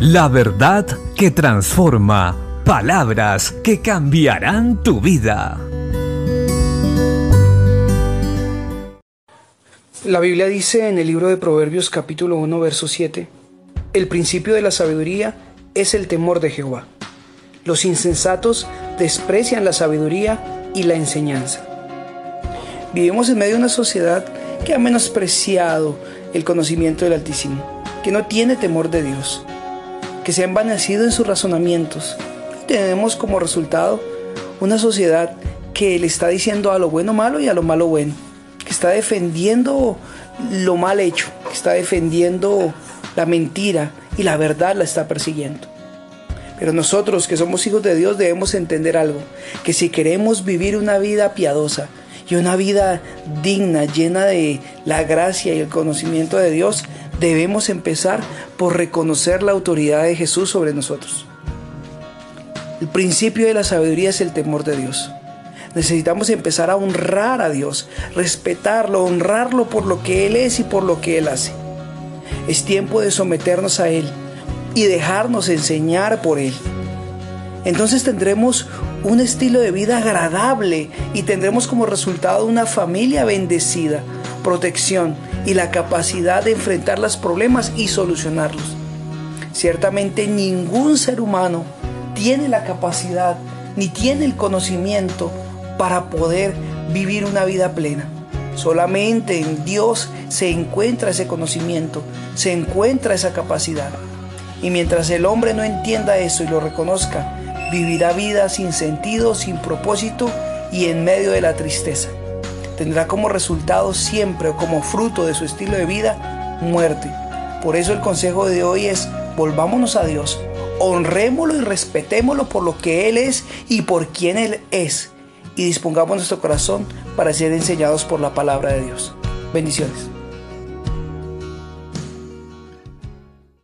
La verdad que transforma. Palabras que cambiarán tu vida. La Biblia dice en el libro de Proverbios capítulo 1 verso 7, el principio de la sabiduría es el temor de Jehová. Los insensatos desprecian la sabiduría y la enseñanza. Vivimos en medio de una sociedad que ha menospreciado el conocimiento del Altísimo, que no tiene temor de Dios que se ha envanecido en sus razonamientos. Tenemos como resultado una sociedad que le está diciendo a lo bueno malo y a lo malo bueno, que está defendiendo lo mal hecho, que está defendiendo la mentira y la verdad la está persiguiendo. Pero nosotros que somos hijos de Dios debemos entender algo, que si queremos vivir una vida piadosa y una vida digna, llena de la gracia y el conocimiento de Dios, debemos empezar por reconocer la autoridad de Jesús sobre nosotros. El principio de la sabiduría es el temor de Dios. Necesitamos empezar a honrar a Dios, respetarlo, honrarlo por lo que Él es y por lo que Él hace. Es tiempo de someternos a Él y dejarnos enseñar por Él. Entonces tendremos un estilo de vida agradable y tendremos como resultado una familia bendecida, protección y la capacidad de enfrentar los problemas y solucionarlos. Ciertamente ningún ser humano tiene la capacidad ni tiene el conocimiento para poder vivir una vida plena. Solamente en Dios se encuentra ese conocimiento, se encuentra esa capacidad. Y mientras el hombre no entienda eso y lo reconozca, vivirá vida sin sentido, sin propósito y en medio de la tristeza tendrá como resultado siempre o como fruto de su estilo de vida muerte. Por eso el consejo de hoy es volvámonos a Dios, honrémoslo y respetémoslo por lo que Él es y por quien Él es y dispongamos nuestro corazón para ser enseñados por la palabra de Dios. Bendiciones.